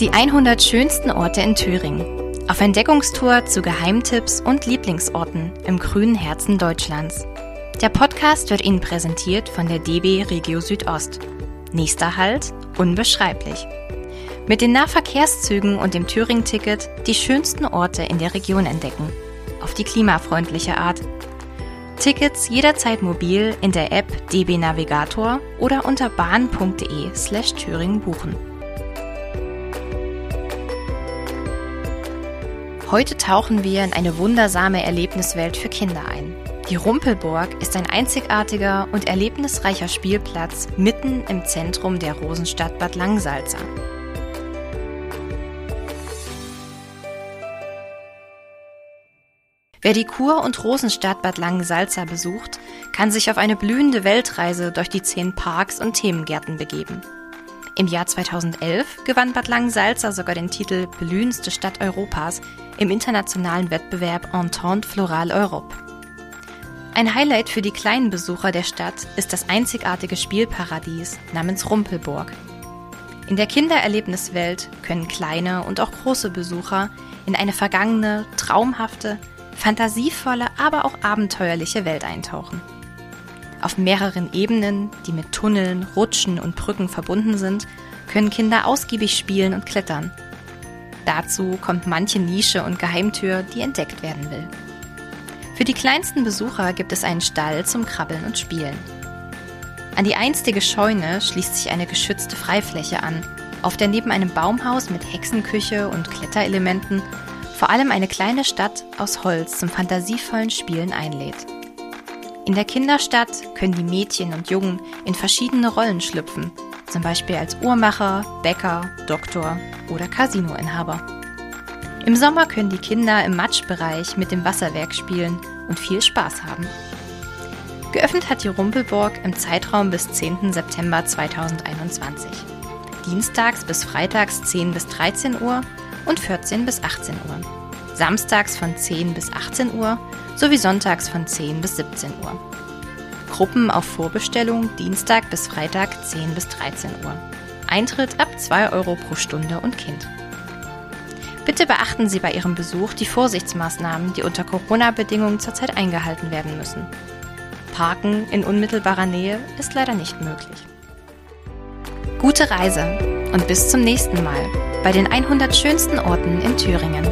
Die 100 schönsten Orte in Thüringen. Auf Entdeckungstour zu Geheimtipps und Lieblingsorten im grünen Herzen Deutschlands. Der Podcast wird Ihnen präsentiert von der DB Regio Südost. Nächster Halt, unbeschreiblich. Mit den Nahverkehrszügen und dem Thüringen-Ticket die schönsten Orte in der Region entdecken. Auf die klimafreundliche Art. Tickets jederzeit mobil in der App DB Navigator oder unter bahn.de slash Thüringen buchen. Heute tauchen wir in eine wundersame Erlebniswelt für Kinder ein. Die Rumpelburg ist ein einzigartiger und erlebnisreicher Spielplatz mitten im Zentrum der Rosenstadt Bad Langsalza. Wer die Kur- und Rosenstadt Bad Langensalza besucht, kann sich auf eine blühende Weltreise durch die zehn Parks und Themengärten begeben. Im Jahr 2011 gewann Bad Langensalza sogar den Titel Blühendste Stadt Europas im internationalen Wettbewerb Entente Floral Europe. Ein Highlight für die kleinen Besucher der Stadt ist das einzigartige Spielparadies namens Rumpelburg. In der Kindererlebniswelt können kleine und auch große Besucher in eine vergangene, traumhafte, fantasievolle, aber auch abenteuerliche Welt eintauchen. Auf mehreren Ebenen, die mit Tunneln, Rutschen und Brücken verbunden sind, können Kinder ausgiebig spielen und klettern. Dazu kommt manche Nische und Geheimtür, die entdeckt werden will. Für die kleinsten Besucher gibt es einen Stall zum Krabbeln und Spielen. An die einstige Scheune schließt sich eine geschützte Freifläche an, auf der neben einem Baumhaus mit Hexenküche und Kletterelementen vor allem eine kleine Stadt aus Holz zum fantasievollen Spielen einlädt. In der Kinderstadt können die Mädchen und Jungen in verschiedene Rollen schlüpfen, zum Beispiel als Uhrmacher, Bäcker, Doktor oder Casinoinhaber. Im Sommer können die Kinder im Matschbereich mit dem Wasserwerk spielen und viel Spaß haben. Geöffnet hat die Rumpelburg im Zeitraum bis 10. September 2021. Dienstags bis Freitags 10 bis 13 Uhr und 14 bis 18 Uhr. Samstags von 10 bis 18 Uhr sowie sonntags von 10 bis 17 Uhr. Gruppen auf Vorbestellung Dienstag bis Freitag 10 bis 13 Uhr. Eintritt ab 2 Euro pro Stunde und Kind. Bitte beachten Sie bei Ihrem Besuch die Vorsichtsmaßnahmen, die unter Corona-Bedingungen zurzeit eingehalten werden müssen. Parken in unmittelbarer Nähe ist leider nicht möglich. Gute Reise und bis zum nächsten Mal bei den 100 schönsten Orten in Thüringen.